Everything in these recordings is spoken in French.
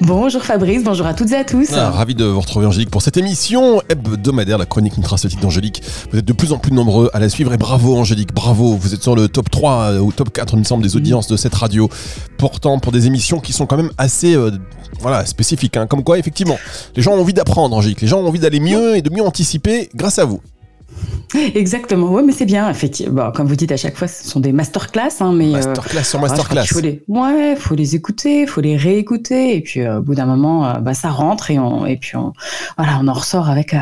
Bonjour Fabrice, bonjour à toutes et à tous. Ah, ravi de vous retrouver Angélique pour cette émission hebdomadaire, la chronique nutraceutique d'Angélique. Vous êtes de plus en plus nombreux à la suivre et bravo Angélique, bravo. Vous êtes sur le top 3 euh, ou top 4, il me semble, des audiences de cette radio. Pourtant, pour des émissions qui sont quand même assez euh, voilà, spécifiques. Hein. Comme quoi, effectivement, les gens ont envie d'apprendre Angélique, les gens ont envie d'aller mieux et de mieux anticiper grâce à vous. Exactement, oui, mais c'est bien, effectivement. comme vous dites à chaque fois, ce sont des masterclass, hein, mais euh, masterclass sur masterclass. faut les, ouais, faut les écouter, faut les réécouter, et puis euh, au bout d'un moment, euh, bah, ça rentre et on, et puis on, voilà, on en ressort avec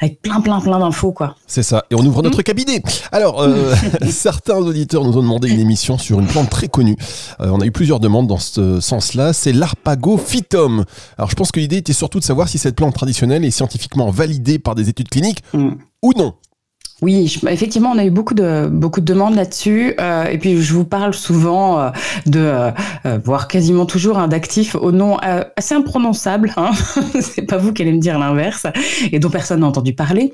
avec plein, plein, plein d'infos, quoi. C'est ça. Et on ouvre notre mmh. cabinet. Alors, certains auditeurs nous ont demandé une émission sur une plante très connue. on a eu plusieurs demandes dans ce sens-là. C'est l'arpagophytum. Alors, je pense que l'idée était surtout de savoir si cette plante traditionnelle est scientifiquement validée par des études cliniques mmh. ou non. Oui, effectivement, on a eu beaucoup de beaucoup de demandes là-dessus. Euh, et puis, je vous parle souvent euh, de, euh, voire quasiment toujours, hein, d'actifs au nom assez imprononçable. Hein. C'est pas vous qui allez me dire l'inverse, et dont personne n'a entendu parler.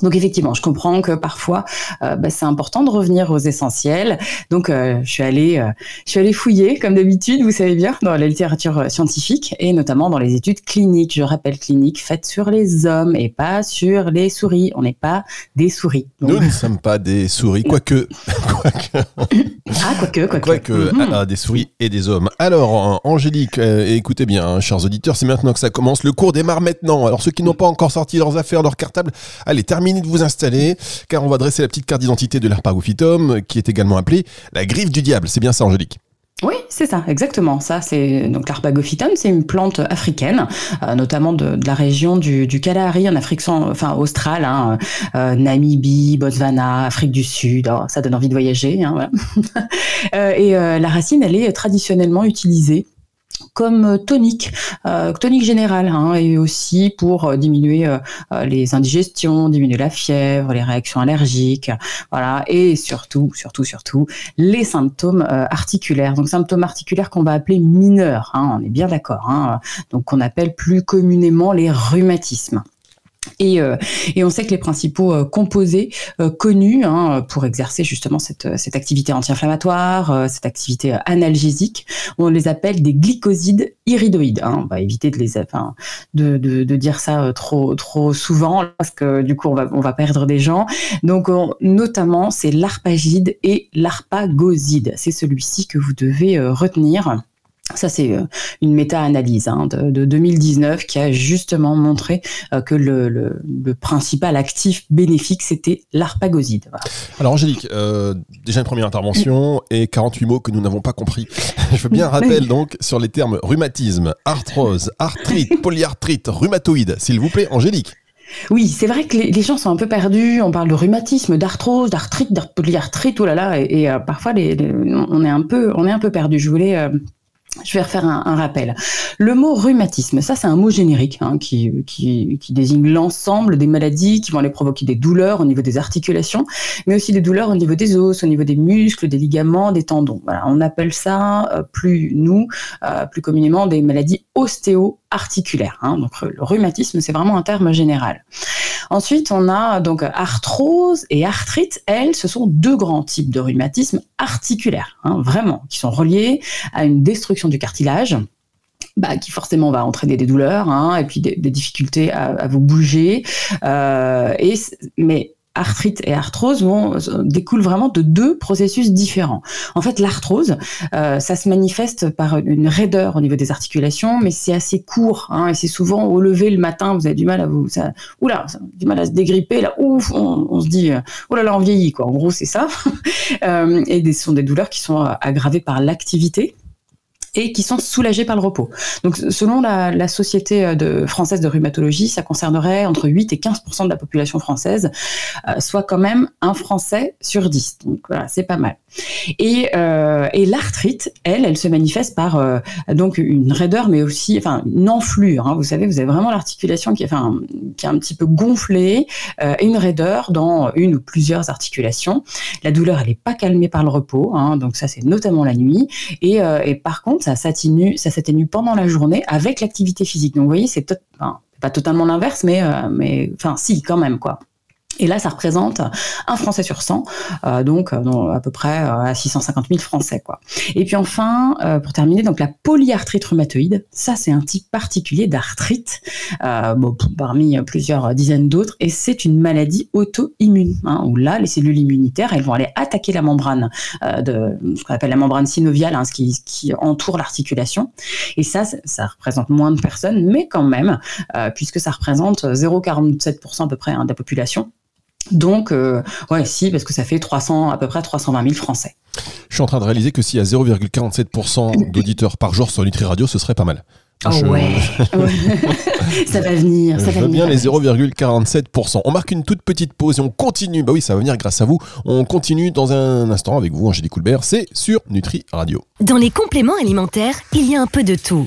Donc effectivement, je comprends que parfois euh, bah, c'est important de revenir aux essentiels. Donc euh, je suis allée, euh, je suis allée fouiller comme d'habitude, vous savez bien, dans la littérature scientifique et notamment dans les études cliniques. Je rappelle cliniques faites sur les hommes et pas sur les souris. On n'est pas des souris. Nous ne sommes pas des souris, quoique. quoique. ah quoique, quoique. Quoique mhm. ah, des souris et des hommes. Alors Angélique, écoutez bien, hein, chers auditeurs, c'est maintenant que ça commence. Le cours démarre maintenant. Alors ceux qui n'ont pas encore sorti leurs affaires, leurs cartables, allez terminez de vous installer, car on va dresser la petite carte d'identité de l'arpagophytum, qui est également appelée la griffe du diable. C'est bien ça, Angélique? Oui, c'est ça, exactement. Ça, c'est donc l'arpagophytum, c'est une plante africaine, euh, notamment de, la région du, Kalahari en Afrique, enfin australe, hein, euh, Namibie, Botswana, Afrique du Sud. Oh, ça donne envie de voyager. Hein, euh, et la racine, elle est traditionnellement utilisée comme euh, tonique, euh, tonique générale, hein, et aussi pour euh, diminuer les indigestions, diminuer la fièvre, les réactions allergiques, voilà, et surtout, surtout, surtout, les symptômes articulaires. Donc symptômes articulaires qu'on va appeler mineurs, hein, on est bien d'accord, hein, donc qu'on appelle plus communément les rhumatismes. Et, euh, et, on sait que les principaux euh, composés euh, connus hein, pour exercer justement cette, cette activité anti-inflammatoire, cette activité analgésique, on les appelle des glycosides iridoïdes. Hein. On va éviter de les, enfin, de, de, de, dire ça trop trop souvent parce que du coup on va on va perdre des gens. Donc notamment c'est l'arpagide et l'arpagoside. C'est celui-ci que vous devez retenir. Ça, c'est euh, une méta-analyse hein, de, 2019 qui a justement montré euh, que le, principal actif bénéfique, c'était l'arpagoside. Alors, Angélique, euh, déjà une première intervention et 48 mots que nous n'avons pas compris. Je veux bien un rappel donc sur les termes rhumatisme, arthrose, arthrite, polyarthrite, rhumatoïde. S'il vous plaît, Angélique. Oui, c'est vrai que les, gens sont un peu perdus. On parle de rhumatisme, d'arthrose, d'arthrite, polyarthrite, oh là là, et, parfois les, on est un peu, on est un peu perdu. Je voulais je vais refaire un, rappel. Le mot rhumatisme, ça c'est un mot générique hein, qui, qui, qui, désigne l'ensemble des maladies qui vont aller provoquer des douleurs au niveau des articulations, mais aussi des douleurs au niveau des os, au niveau des muscles, des ligaments, des tendons. Voilà, on appelle ça euh, plus nous, euh, plus communément des maladies ostéo-articulaires. Hein. Donc le rhumatisme, c'est vraiment un terme général. Ensuite, on a donc arthrose et arthrite. Elles, ce sont deux grands types de rhumatisme articulaires, hein, vraiment, qui sont reliés à une destruction du cartilage. Bah, qui forcément va entraîner des douleurs hein, et puis des, difficultés à, vous bouger. Euh, et, mais arthrite et arthrose vont, euh, découlent vraiment de deux processus différents. En fait, l'arthrose, euh, ça se manifeste par une raideur au niveau des articulations, mais c'est assez court, hein, et c'est souvent au lever le matin, vous avez du mal à vous, ça, oula, du mal à se dégripper, là, ouf, on, se dit, euh, oh là là, on vieillit, quoi. En gros, c'est ça. euh, et ce sont des douleurs qui sont aggravées par l'activité et qui sont soulagés par le repos. Donc, selon la, Société euh, française de rhumatologie, ça concernerait entre 8 et 15% de la population française, euh, soit quand même un Français sur 10. Donc voilà, c'est pas mal. Et, euh, et l'arthrite, elle, elle se manifeste par donc une raideur, mais aussi, enfin, une enflure. Hein. Vous savez, vous avez vraiment l'articulation qui est, enfin, qui est un petit peu gonflée et une raideur dans une ou plusieurs articulations. La douleur, elle n'est pas calmée par le repos, hein, donc ça, c'est notamment la nuit. Et par contre, ça s'atténue, pendant la journée avec l'activité physique. Donc, vous voyez, c'est pas totalement l'inverse, mais, mais, enfin, si, quand même, quoi. Et là, ça représente un Français sur 100, euh, donc euh, à peu près euh, à 650 000 Français. Quoi. Et puis enfin, pour terminer, donc la polyarthrite rhumatoïde, ça c'est un type particulier d'arthrite, bon, parmi plusieurs dizaines d'autres, et c'est une maladie auto-immune, hein, où là, les cellules immunitaires, elles vont aller attaquer la membrane de ce qu'on appelle la membrane synoviale, hein, ce qui, entoure l'articulation. Et ça, ça représente moins de personnes, mais quand même, puisque ça représente 0,47% à peu près hein, de la population. Donc, euh, ouais, si, parce que ça fait 300, à peu près 320 000 Français. Je suis en train de réaliser que s'il y a 0,47% d'auditeurs par jour sur Nutri Radio, ce serait pas mal. Oh ouais, ça va venir, ça va venir. bien les 0,47%. On marque une toute petite pause et on continue. Bah oui, ça va venir grâce à vous. On continue dans un instant avec vous, Angélique Coulbert. C'est sur Nutri Radio. Dans les compléments alimentaires, il y a un peu de tout.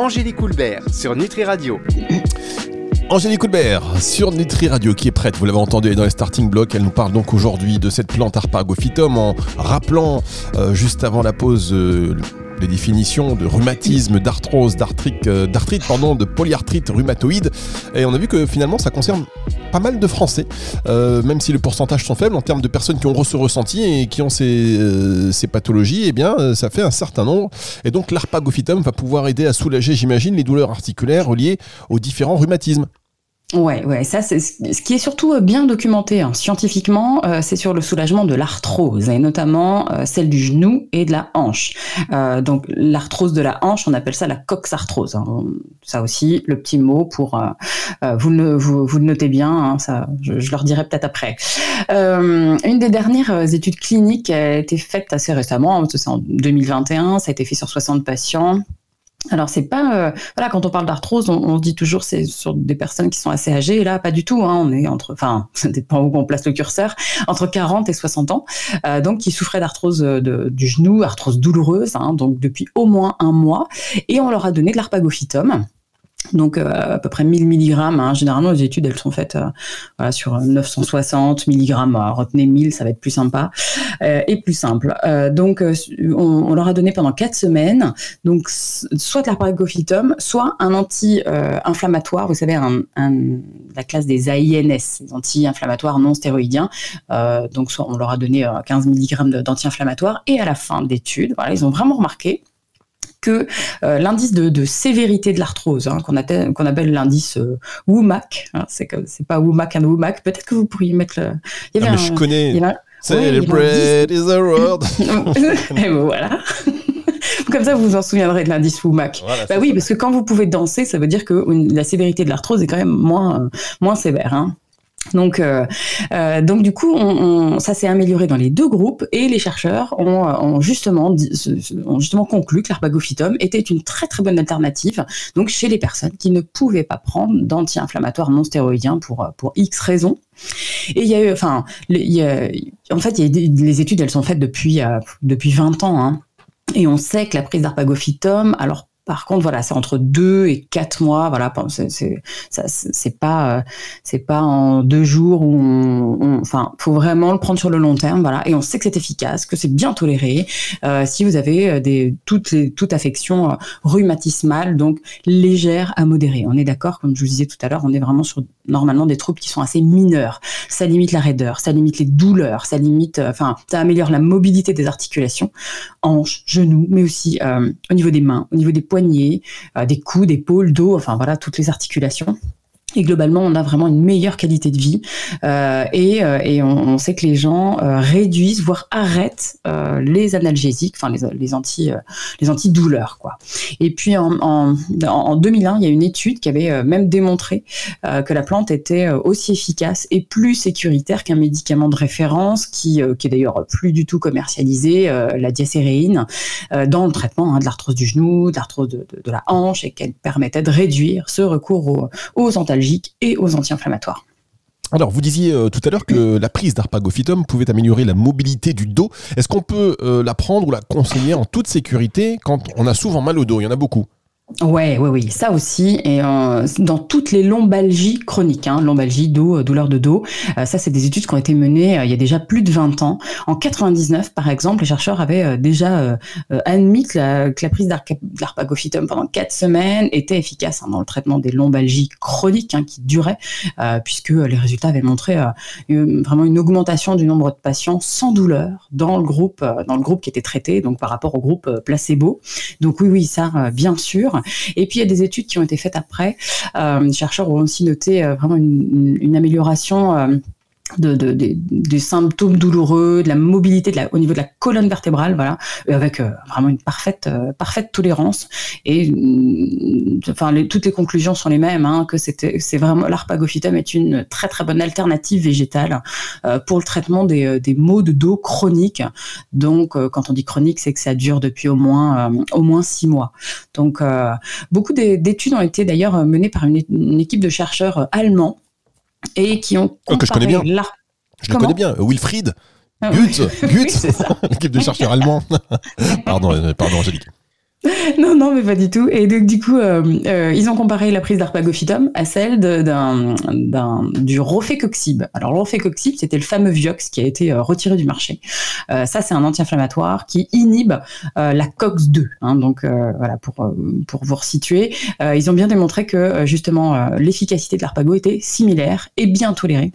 Angélique Coulbert sur Nutri Radio. Angélique Coulbert sur Nutri Radio qui est prête, vous l'avez entendu dans les starting blocks, elle nous parle donc aujourd'hui de cette plante Arpagophytum en rappelant euh, juste avant la pause euh, les définitions de rhumatisme, d'arthrose, d'arthrite, euh, d'arthrite, pardon, de polyarthrite rhumatoïde. Et on a vu que finalement ça concerne pas mal de Français, euh, même si les pourcentages sont faibles en termes de personnes qui ont ce ressenti et qui ont ces, euh, pathologies, eh bien ça fait un certain nombre. Et donc l'arpagophytum va pouvoir aider à soulager, j'imagine, les douleurs articulaires reliées aux différents rhumatismes. Ouais, ouais, ça c'est ce qui est surtout euh, bien documenté hein. scientifiquement, euh, c'est sur le soulagement de l'arthrose et notamment euh, celle du genou et de la hanche. donc l'arthrose de la hanche, on appelle ça la coxarthrose. Hein. Ça aussi, le petit mot pour vous le vous, vous, le notez bien, hein, ça je, je, leur dirai peut-être après. une des dernières études cliniques a été faite assez récemment, c'est en 2021, ça a été fait sur 60 patients. Alors c'est pas euh, voilà quand on parle d'arthrose on, dit toujours c'est sur des personnes qui sont assez âgées. Là pas du tout hein, on est entre enfin ça dépend où on place le curseur entre 40 et 60 ans. Euh, donc qui souffraient d'arthrose euh, du genou arthrose douloureuse hein, donc depuis au moins un mois. Et on leur a donné de l'arpagophytum donc euh, à peu près 1000 mg. Hein. Généralement, les études, elles sont faites euh, sur 960 mg. retenez 1000, ça va être plus sympa euh, et plus simple. donc on, leur a donné pendant 4 semaines, soit de soit un anti-inflammatoire, vous savez, la classe des AINS, des anti-inflammatoires non stéroïdiens. donc soit on leur a donné 15 mg d'anti-inflammatoire et à la fin de l'étude, ils ont vraiment remarqué que euh, l'indice de, de, sévérité de l'arthrose, hein, qu'on appelle l'indice euh, WOMAC, hein, c'est pas WOMAC un WOMAC, peut-être que vous pourriez mettre le. Il y avait ah, mais je connais. Celebrate is a word. Et voilà. Comme ça, vous vous en souviendrez de l'indice WOMAC. bah oui, parce que quand vous pouvez danser, ça veut dire que la sévérité de l'arthrose est quand même moins, moins sévère. Hein. Donc, euh, euh, donc du coup, ça s'est amélioré dans les deux groupes et les chercheurs ont, ont justement, ont justement conclu que l'arpagophytum était une très très bonne alternative donc chez les personnes qui ne pouvaient pas prendre d'anti-inflammatoires non stéroïdiens pour pour X raisons. Et il y a eu, enfin, il y en fait, les études, elles sont faites depuis euh, depuis 20 ans. Hein. Et on sait que la prise d'arpagophytum, alors par contre, voilà, c'est entre deux et quatre mois. Voilà, c'est pas euh, c'est pas en deux jours où on, enfin, faut vraiment le prendre sur le long terme. Voilà, et on sait que c'est efficace, que c'est bien toléré. Euh, si vous avez euh, des toutes les toute affection rhumatismale, donc légère à modérée. On est d'accord, comme je vous disais tout à l'heure, on est vraiment sur normalement des troubles qui sont assez mineurs. Ça limite la raideur, ça limite les douleurs, ça limite, enfin, ça améliore la mobilité des articulations, hanches, genoux, mais aussi au niveau des mains, au niveau des poignets euh, des coudes, épaules, dos, enfin voilà, toutes les articulations. Et globalement, on a vraiment une meilleure qualité de vie. Euh, et, euh, et on, sait que les gens euh, réduisent, voire arrêtent les analgésiques, enfin les, les anti, les antidouleurs, quoi. Et puis en, en, en, 2001, il y a une étude qui avait même démontré que la plante était aussi efficace et plus sécuritaire qu'un médicament de référence qui, est d'ailleurs plus du tout commercialisé, la diacéréine, dans le traitement hein, de l'arthrose du genou, de l'arthrose de, de, de, la hanche, et qu'elle permettait de réduire ce recours aux, aux et aux anti-inflammatoires. Alors, vous disiez euh, tout à l'heure que la prise d'arpagophytum pouvait améliorer la mobilité du dos. Est-ce qu'on peut euh, la prendre ou la conseiller en toute sécurité quand on a souvent mal au dos? Il y en a beaucoup. Ouais, oui, oui, ça aussi. Et euh, dans toutes les lombalgies chroniques, hein, lombalgie, dos, euh, douleur de dos, euh, ça, c'est des études qui ont été menées il y a déjà plus de 20 ans. En 99, par exemple, les chercheurs avaient déjà admis que la, que la prise d'arpagophytum pendant 4 semaines était efficace hein, dans le traitement des lombalgies chroniques hein, qui duraient, puisque les résultats avaient montré vraiment une augmentation du nombre de patients sans douleur dans le groupe, dans le groupe qui était traité, donc par rapport au groupe placebo. Donc oui, oui, ça, bien sûr. Et puis il y a des études qui ont été faites après. Euh, les chercheurs ont aussi noté euh, vraiment une, une amélioration euh, de, de, de, des symptômes douloureux, de la mobilité de la, au niveau de la colonne vertébrale, voilà, avec euh, vraiment une parfaite, euh, parfaite tolérance. Et euh, enfin, les, toutes les conclusions sont les mêmes, hein, que c'est vraiment l'arpagophytum est une très très bonne alternative végétale euh, pour le traitement des, euh, des maux de dos chroniques. Donc, euh, quand on dit chronique, c'est que ça dure depuis au moins au moins six mois. Donc, beaucoup d'études ont été d'ailleurs menées par une équipe de chercheurs allemands et qui ont oh, que je connais bien. Je le connais bien, Wilfried. Ah, Gutz, oui, l'équipe de chercheurs allemands. pardon, euh, pardon, Angélique. Non, non, mais pas du tout. Et donc, du coup, euh, euh, ils ont comparé la prise d'arpagophytum à celle d'un, d'un, du rofecoxib. Alors, le rofecoxib, c'était le fameux Vioxx qui a été euh, retiré du marché. Ça, c'est un anti-inflammatoire qui inhibe la COX-2. Hein, donc, voilà, pour, pour vous resituer, ils ont bien démontré que, justement, l'efficacité de l'arpago était similaire et bien tolérée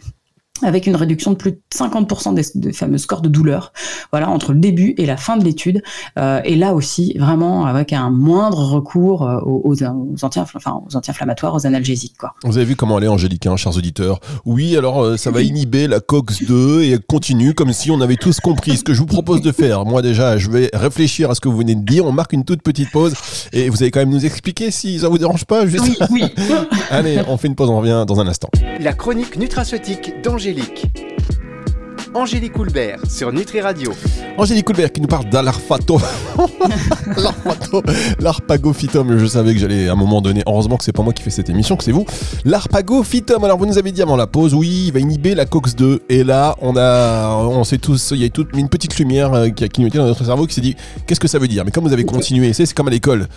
avec une réduction de plus de 50% des, des, fameux scores de douleur, voilà, entre le début et la fin de l'étude, euh, et là aussi, vraiment avec un moindre recours euh, aux, aux, anti enfin, aux anti-inflammatoires, aux analgésiques. Quoi. Vous avez vu comment elle est, Angélique, hein, chers auditeurs Oui, alors euh, ça va inhiber la COX-2 et elle continue comme si on avait tous compris ce que je vous propose de faire. Moi déjà, je vais réfléchir à ce que vous venez de dire, on marque une toute petite pause, et vous allez quand même nous expliquer si ça vous dérange pas juste... Oui, oui. Allez, on fait une pause, on revient dans un instant. La chronique nutraceutique d'Angélique Angélique. Angélique Coulbert sur Nutri Radio. Angélique Coulbert qui nous parle d'alarfato. L'arpagophytum. Je savais que j'allais à un moment donné. Heureusement que c'est pas moi qui fais cette émission, que c'est vous. L'arpagophytum. Alors vous nous avez dit avant la pause, oui, il va inhiber la COX-2. Et là, on a, on sait tous, il y a toute une petite lumière euh, qui a clignoté dans notre cerveau qui s'est dit, qu'est-ce que ça veut dire? Mais comme vous avez continué, c'est comme à l'école.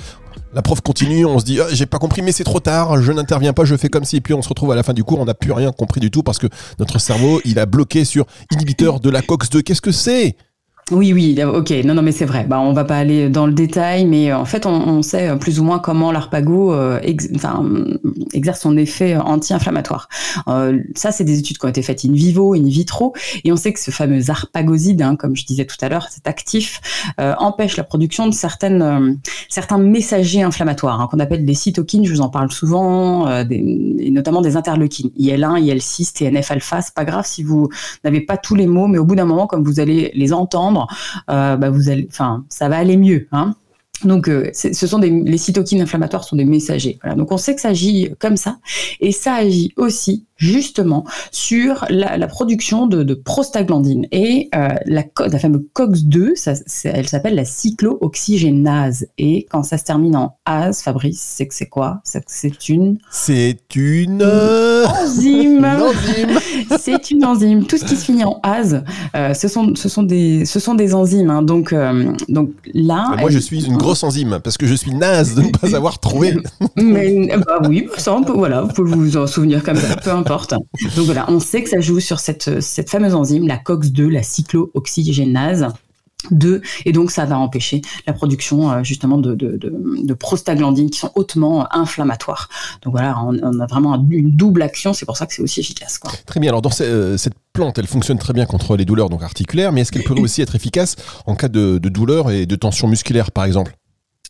La prof continue, on se dit ah, j'ai pas compris mais c'est trop tard, je n'interviens pas, je fais comme si et puis on se retrouve à la fin du cours, on n'a plus rien compris du tout parce que notre cerveau, il a bloqué sur inhibiteur de la COX-2. Qu'est-ce que c'est? Oui, oui, ok. Non, non, mais c'est vrai. Bah, on va pas aller dans le détail, mais euh, en fait, on, sait plus ou moins comment l'arpago euh, exerce son effet anti-inflammatoire. Euh, ça, c'est des études qui ont été faites in vivo, in vitro, et on sait que ce fameux arpagoside, hein, comme je disais tout à l'heure, cet actif, euh, empêche la production de certaines, euh, certains messagers inflammatoires, hein, qu'on appelle des cytokines. Je vous en parle souvent, et notamment des interleukines, IL1, IL6, TNF-alpha. C'est pas grave si vous n'avez pas tous les mots, mais au bout d'un moment, comme vous allez les entendre euh, bah vous allez, enfin, ça va aller mieux. Hein. Donc, euh, ce sont des, les cytokines inflammatoires sont des messagers. Voilà. Donc, on sait que ça agit comme ça, et ça agit aussi justement sur la, la production de, de, prostaglandine et euh, la, la fameuse COX-2, ça, elle s'appelle la cyclooxygénase. Et quand ça se termine en ase, Fabrice, c'est que c'est quoi? C'est une. C'est une enzyme. enzyme. c'est une enzyme. Tout ce qui se finit en ase, euh, ce sont ce sont des ce sont des enzymes. Hein. Donc euh, donc là. moi, elle... je suis une grosse enzyme parce que je suis naze de ne pas avoir trouvé. Mais bah oui, ça on peut, voilà, vous pouvez vous en souvenir comme ça, peu importe. Donc voilà, on sait que ça joue sur cette, cette fameuse enzyme, la COX-2, la cyclooxygénase. 2 et donc ça va empêcher la production euh, justement de, de, de, de, prostaglandines qui sont hautement inflammatoires. Donc voilà, on, on a vraiment une double action, c'est pour ça que c'est aussi efficace. Quoi. Très bien, alors dans ce, cette plante, elle fonctionne très bien contre les douleurs donc articulaires, mais est-ce qu'elle pourrait aussi être efficace en cas de, de douleur et de tension musculaire par exemple?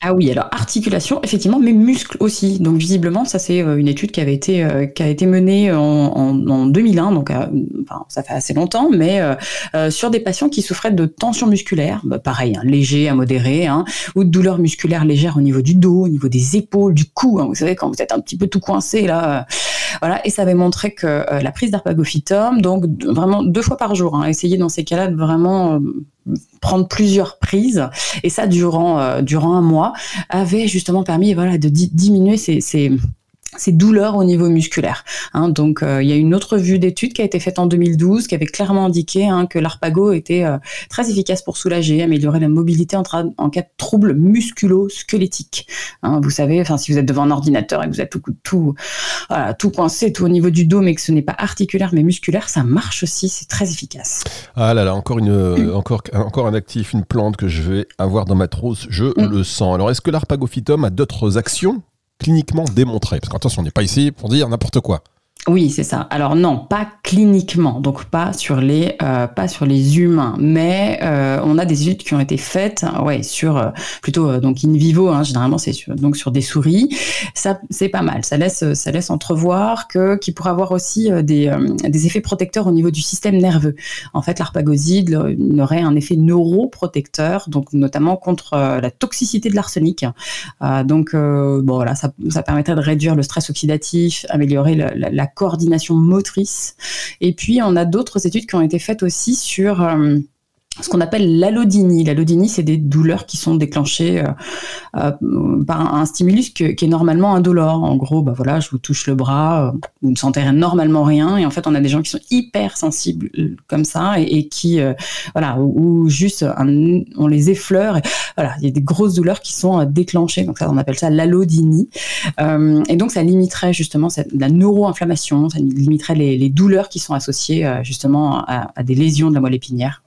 Ah oui, alors articulation, effectivement, mais muscles aussi. Donc visiblement, ça c'est euh, une étude qui avait été euh, qui a été menée en, en, 2001, donc euh, ça fait assez longtemps, mais sur des patients qui souffraient de tension musculaire, bah, pareil, hein, léger à modéré, hein, ou de douleurs musculaires légères au niveau du dos, au niveau des épaules, du cou. Hein, vous savez quand vous êtes un petit peu tout coincé là, voilà. Et ça avait montré que la prise d'arpagophytum, donc vraiment deux fois par jour, hein, essayer dans ces cas-là de vraiment prendre plusieurs prises et ça durant euh, durant un mois avait justement permis voilà de diminuer ces, ces ces douleurs au niveau musculaire. Hein. donc, euh, il y a une autre vue d'étude qui a été faite en 2012 qui avait clairement indiqué hein, que l'arpago était euh, très efficace pour soulager, améliorer la mobilité en, en cas de troubles musculo-squelettiques. Hein. vous savez, enfin, si vous êtes devant un ordinateur et que vous êtes tout, tout, voilà, tout coincé, tout au niveau du dos, mais que ce n'est pas articulaire mais musculaire, ça marche aussi, c'est très efficace. Ah là là, encore, une, encore, encore un actif, une plante que je vais avoir dans ma trousse, je mm. le sens. Alors, est-ce que l'arpagophytum a d'autres actions cliniquement démontré Parce qu'attention, on n'est pas ici pour dire n'importe quoi. Oui, c'est ça. Alors non, pas cliniquement, donc pas sur les euh, pas sur les humains, mais euh, on a des études qui ont été faites, ouais, sur euh, plutôt donc in vivo, hein, généralement c'est sur, donc sur des souris. Ça c'est pas mal. Ça laisse ça laisse entrevoir que qui pourrait avoir aussi des, des effets protecteurs au niveau du système nerveux. En fait, l'arpagoside aurait un effet neuroprotecteur, donc notamment contre la toxicité de l'arsenic. donc bon voilà, ça, permettrait de réduire le stress oxydatif, améliorer la coordination motrice. Et puis, on a d'autres études qui ont été faites aussi sur euh, ce qu'on appelle l'allodynie. L'allodynie, c'est des douleurs qui sont déclenchées euh, euh, par un, stimulus qui est normalement indolore. En gros, bah voilà, je vous touche le bras, euh, vous ne sentez normalement rien, et en fait, on a des gens qui sont hyper sensibles comme ça et, qui, voilà, ou, juste on les effleure. Voilà, il y a des grosses douleurs qui sont déclenchées. Donc ça, on appelle ça l'allodynie. et donc, ça limiterait justement la neuroinflammation, ça limiterait les, douleurs qui sont associées justement à, des lésions de la moelle épinière,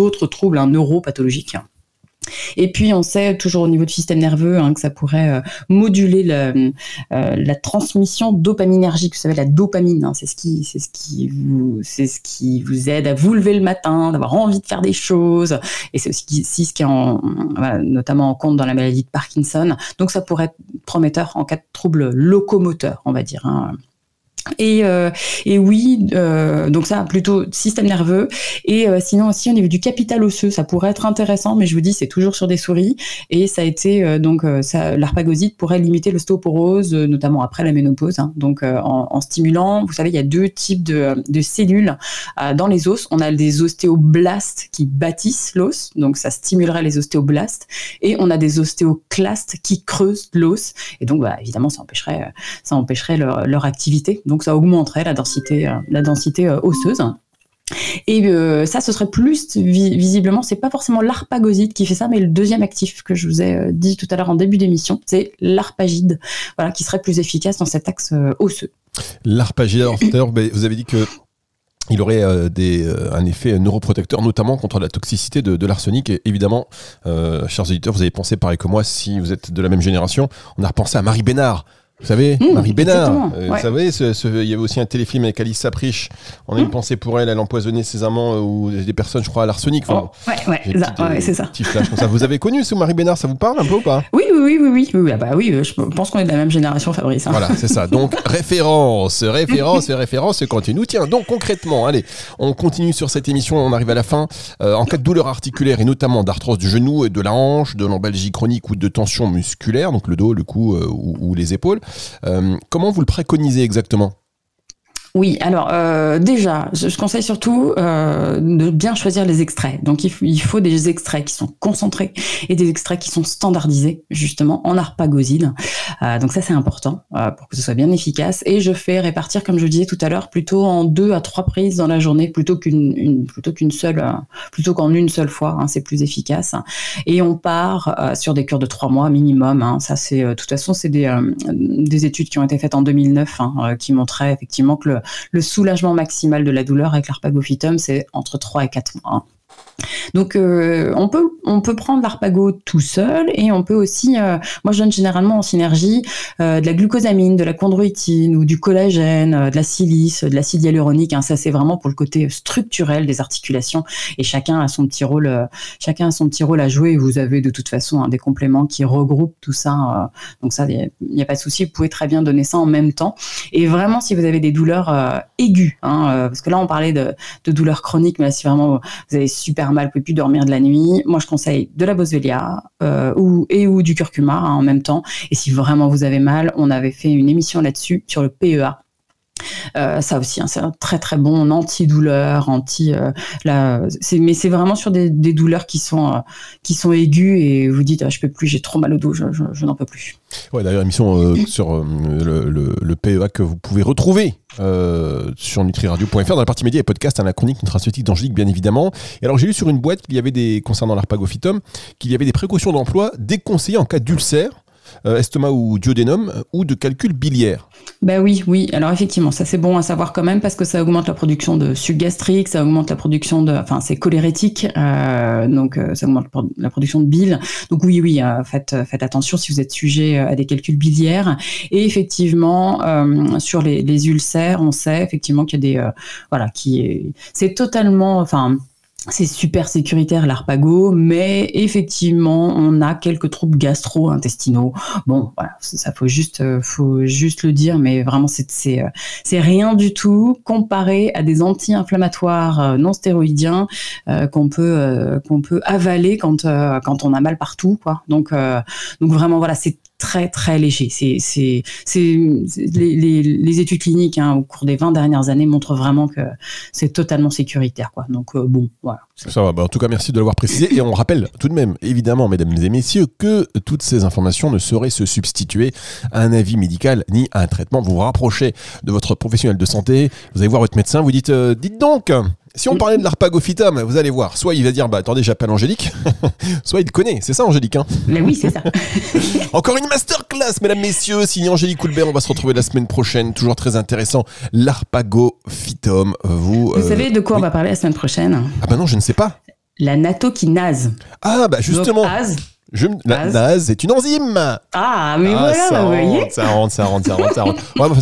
d'autres troubles hein, neuropathologiques. Et puis on sait toujours au niveau du système nerveux hein, que ça pourrait euh, moduler euh, la transmission dopaminergique. Vous savez la dopamine, hein, c'est ce qui, c'est ce qui vous, c'est ce qui vous aide à vous lever le matin, d'avoir envie de faire des choses. Et c'est aussi, ce qui est en, notamment en compte dans la maladie de Parkinson. Donc ça pourrait être prometteur en cas de trouble locomoteur, on va dire. Hein. Et, euh, et oui, euh, donc ça plutôt système nerveux. Et euh, sinon aussi au niveau du capital osseux, ça pourrait être intéressant, mais je vous dis c'est toujours sur des souris. Et ça a été donc ça, l'arpagosite pourrait limiter l'ostéoporose, notamment après la ménopause. Hein. donc en, stimulant, vous savez, il y a deux types de, cellules dans les os. On a des ostéoblastes qui bâtissent l'os, donc ça stimulerait les ostéoblastes, et on a des ostéoclastes qui creusent l'os. Et donc bah, évidemment ça empêcherait ça empêcherait leur activité donc ça augmenterait la densité, euh, euh, osseuse. Et euh, ça, ce serait plus visiblement, c'est pas forcément l'arpagoside qui fait ça, mais le deuxième actif que je vous ai dit tout à l'heure en début d'émission, c'est l'arpagide, voilà, qui serait plus efficace dans cet axe osseux. L'arpagide, alors tout à l'heure, vous avez dit que il aurait un effet neuroprotecteur, notamment contre la toxicité de, l'arsenic. Et évidemment, chers auditeurs, vous avez pensé pareil que moi, si vous êtes de la même génération, on a repensé à Marie Bénard, vous savez, mmh, Marie Bénard. Euh, vous savez, il y avait aussi un téléfilm avec Alice Sapriche. On a une mmh. pensée pour elle, elle empoisonnait ses amants euh, ou des personnes, je crois, à l'arsenic. Enfin, oh, ouais, ouais, c'est ça. ça. Vous avez connu ce Marie Bénard, ça vous parle un peu ou pas? Oui, oui, oui, oui, oui. Ah bah oui, je pense qu'on est de la même génération, Fabrice. Hein. Voilà, c'est ça. Donc, référence, référence et référence continue. Tiens, donc concrètement, allez, on continue sur cette émission, on arrive à la fin. Euh, en cas de douleur articulaire et notamment d'arthrose du genou et de la hanche, de l'embalgie chronique ou de tension musculaire, donc le dos, le cou ou, ou, les épaules, Comment vous le préconisez exactement? Oui, alors euh, déjà, je, conseille surtout euh, de bien choisir les extraits. Donc il, faut des extraits qui sont concentrés et des extraits qui sont standardisés justement en arpagoside. Euh, donc ça c'est important pour que ce soit bien efficace. Et je fais répartir, comme je le disais tout à l'heure, plutôt en deux à trois prises dans la journée plutôt qu'une plutôt qu'une seule, plutôt qu'en une seule fois. Hein, c'est plus efficace. Et on part sur des cures de trois mois minimum. Hein. Ça c'est, de toute façon, c'est des, des études qui ont été faites en 2009 hein, qui montraient effectivement que le le soulagement maximal de la douleur avec l'arpagophytum, c'est entre 3 et 4 mois. Donc euh, on peut on peut prendre l'arpago tout seul et on peut aussi euh, moi je donne généralement en synergie euh, de la glucosamine, de la chondroïtine ou du collagène, de la silice, de l'acide hyaluronique. Hein. ça c'est vraiment pour le côté structurel des articulations et chacun a son petit rôle chacun a son petit rôle à jouer. Vous avez de toute façon hein, des compléments qui regroupent tout ça. donc ça il n'y a, pas de souci. Vous pouvez très bien donner ça en même temps. Et vraiment si vous avez des douleurs aiguës, hein, parce que là on parlait de, de douleurs chroniques, mais là si vraiment vous avez super mal, vous pouvez plus dormir de la nuit, moi je conseille de la boswellia euh, ou et ou du curcuma hein, en même temps. Et si vraiment vous avez mal, on avait fait une émission là-dessus sur le PEA. Euh, ça aussi, hein, c'est un très très bon antidouleur, anti. Euh, mais c'est vraiment sur des, douleurs qui sont qui sont aiguës et vous dites ah, je peux plus, j'ai trop mal au dos, je, n'en peux plus. Ouais, d'ailleurs émission sur le, PEA que vous pouvez retrouver euh, sur nutriradio.fr dans la partie média et podcast, à la chronique nutraceutique d'Angélique, bien évidemment. Et alors, j'ai lu sur une boîte qu'il y avait des, concernant l'arpagophytum, qu'il y avait des précautions d'emploi déconseillées en cas d'ulcère euh, estomac ou duodénum, euh, ou de calcul biliaire. Ben oui, oui. Alors effectivement, ça c'est bon à savoir quand même parce que ça augmente la production de sucre gastrique, ça augmente la production de, enfin c'est cholérétique, euh, donc ça augmente la production de bile. Donc oui, oui, faites, faites attention si vous êtes sujet à des calculs biliaires. Et effectivement, sur les, les, ulcères, on sait effectivement qu'il y a des, voilà, qui c'est totalement, enfin c'est super sécuritaire l'arpago, mais effectivement, on a quelques troubles gastro-intestinaux. Bon, voilà, ça faut juste, euh, faut juste le dire, mais vraiment euh, c'est rien du tout comparé à des anti-inflammatoires euh, non stéroïdiens qu'on peut qu'on peut avaler quand quand on a mal partout, quoi. Donc donc vraiment voilà, c'est très très léger. C'est c'est les, les, études cliniques hein, au cours des 20 dernières années montrent vraiment que c'est totalement sécuritaire quoi. Donc euh, bon, voilà. Ça va. Bah, en tout cas, merci de l'avoir précisé et on rappelle tout de même évidemment mesdames et messieurs que toutes ces informations ne sauraient se substituer à un avis médical ni à un traitement. Vous vous rapprochez de votre professionnel de santé, vous allez voir votre médecin, vous dites euh, dites donc si on parlait de l'arpagophytum, vous allez voir, soit il va dire bah attendez, j'appelle Angélique, soit il te connaît, c'est ça Angélique hein? Mais oui, c'est ça. Encore une masterclass, mesdames, messieurs, signé Angélique Coulbert, on va se retrouver la semaine prochaine, toujours très intéressant, l'arpagophytum. Vous, vous savez de quoi on va parler la semaine prochaine? Ah bah non, je ne sais pas. La natokinase. Ah bah justement. Je, la nase est une enzyme. Ah, mais ah, voilà, ça vous rentre, voyez. Ça rentre, ça rentre, ça rentre, ça rentre. Ouais, bah,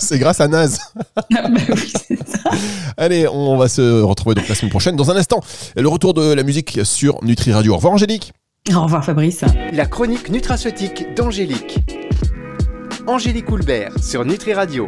c'est grâce, à Naz. Ah, bah oui, ça. Allez, on va se retrouver donc la semaine prochaine. Dans un instant, le retour de la musique sur Nutri Radio. Au revoir, Angélique. Au revoir, Fabrice. La chronique nutraceutique d'Angélique. Angélique Houlbert sur Nutri Radio.